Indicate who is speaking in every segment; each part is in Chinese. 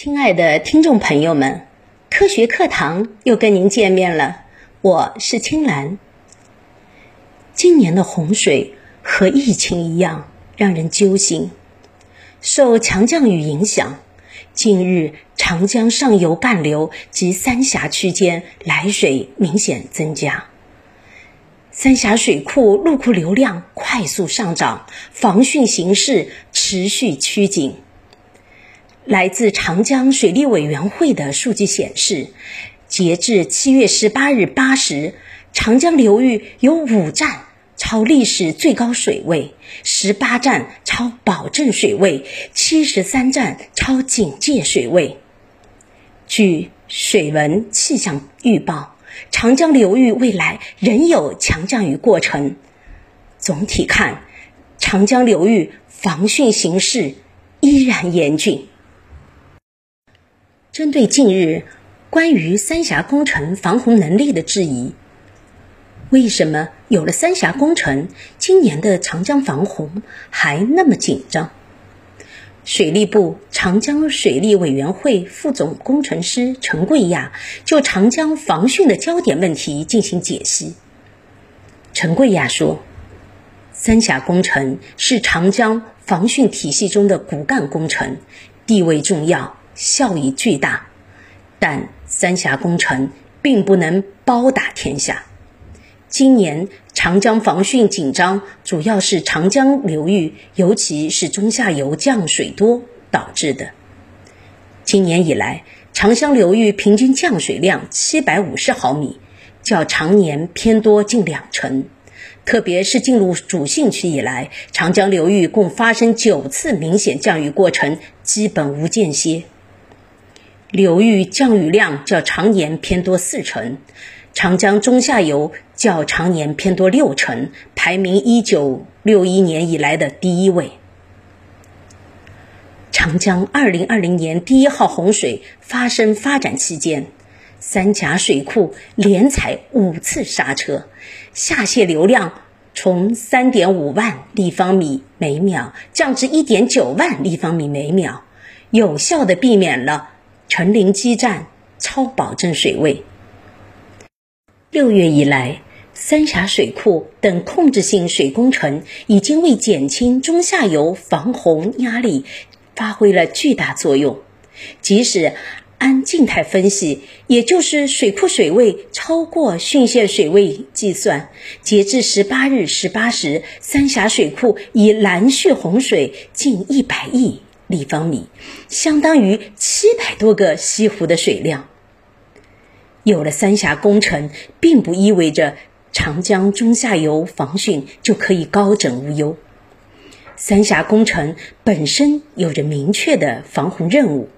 Speaker 1: 亲爱的听众朋友们，科学课堂又跟您见面了，我是青兰。今年的洪水和疫情一样，让人揪心。受强降雨影响，近日长江上游干流及三峡区间来水明显增加，三峡水库入库流量快速上涨，防汛形势持续趋紧。来自长江水利委员会的数据显示，截至七月十八日八时，长江流域有五站超历史最高水位，十八站超保证水位，七十三站超警戒水位。据水文气象预报，长江流域未来仍有强降雨过程。总体看，长江流域防汛形势依然严峻。针对近日关于三峡工程防洪能力的质疑，为什么有了三峡工程，今年的长江防洪还那么紧张？水利部长江水利委员会副总工程师陈桂亚就长江防汛的焦点问题进行解析。陈桂亚说：“三峡工程是长江防汛体系中的骨干工程，地位重要。”效益巨大，但三峡工程并不能包打天下。今年长江防汛紧张，主要是长江流域，尤其是中下游降水多导致的。今年以来，长江流域平均降水量七百五十毫米，较常年偏多近两成。特别是进入主汛期以来，长江流域共发生九次明显降雨过程，基本无间歇。流域降雨量较常年偏多四成，长江中下游较常年偏多六成，排名一九六一年以来的第一位。长江二零二零年第一号洪水发生发展期间，三峡水库连踩五次刹车，下泄流量从三点五万立方米每秒降至一点九万立方米每秒，有效的避免了。陈陵基站超保证水位。六月以来，三峡水库等控制性水工程已经为减轻中下游防洪压力发挥了巨大作用。即使按静态分析，也就是水库水位超过汛限水位计算，截至十八日十八时，三峡水库已拦蓄洪水近一百亿。立方米相当于七百多个西湖的水量。有了三峡工程，并不意味着长江中下游防汛就可以高枕无忧。三峡工程本身有着明确的防洪任务，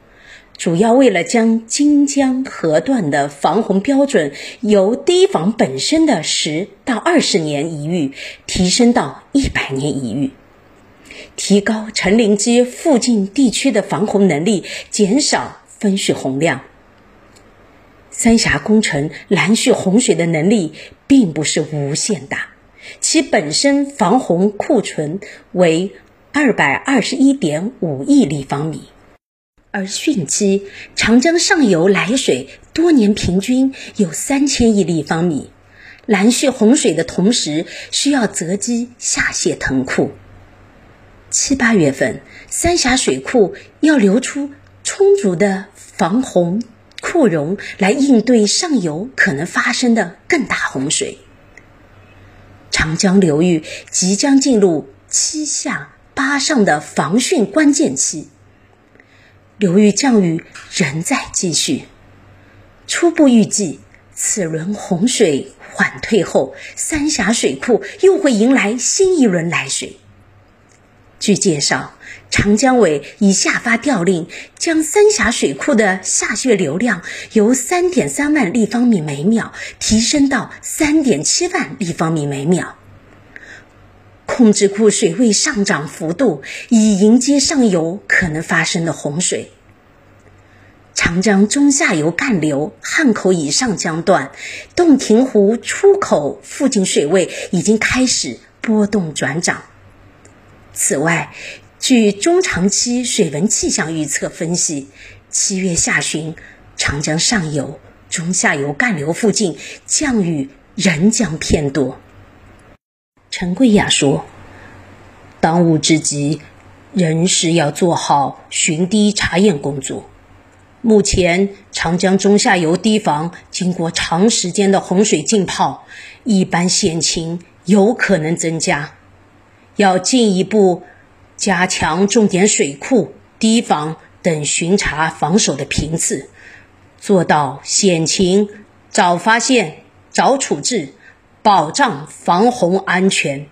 Speaker 1: 主要为了将荆江河段的防洪标准由堤防本身的十到二十年一遇提升到一百年一遇。提高陈陵基附近地区的防洪能力，减少分蓄洪量。三峡工程拦蓄洪水的能力并不是无限大，其本身防洪库存为二百二十一点五亿立方米，而汛期长江上游来水多年平均有三千亿立方米，拦蓄洪水的同时，需要择机下泄腾库。七八月份，三峡水库要流出充足的防洪库容来应对上游可能发生的更大洪水。长江流域即将进入七下八上的防汛关键期，流域降雨仍在继续。初步预计，此轮洪水缓退后，三峡水库又会迎来新一轮来水。据介绍，长江委已下发调令，将三峡水库的下泄流量由三点三万立方米每秒提升到三点七万立方米每秒。控制库水位上涨幅度，以迎接上游可能发生的洪水。长江中下游干流汉口以上江段、洞庭湖出口附近水位已经开始波动转涨。此外，据中长期水文气象预测分析，七月下旬，长江上游、中下游干流附近降雨仍将偏多。陈桂雅说：“当务之急，仍是要做好巡堤查验工作。目前，长江中下游堤防经过长时间的洪水浸泡，一般险情有可能增加，要进一步。”加强重点水库、堤防等巡查防守的频次，做到险情早发现、早处置，保障防洪安全。